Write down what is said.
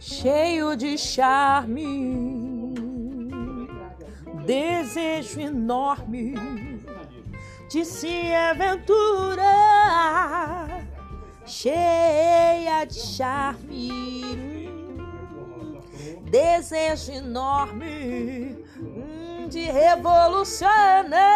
cheio de charme, desejo enorme de se aventurar, cheia de charme, desejo enorme de revolucionar.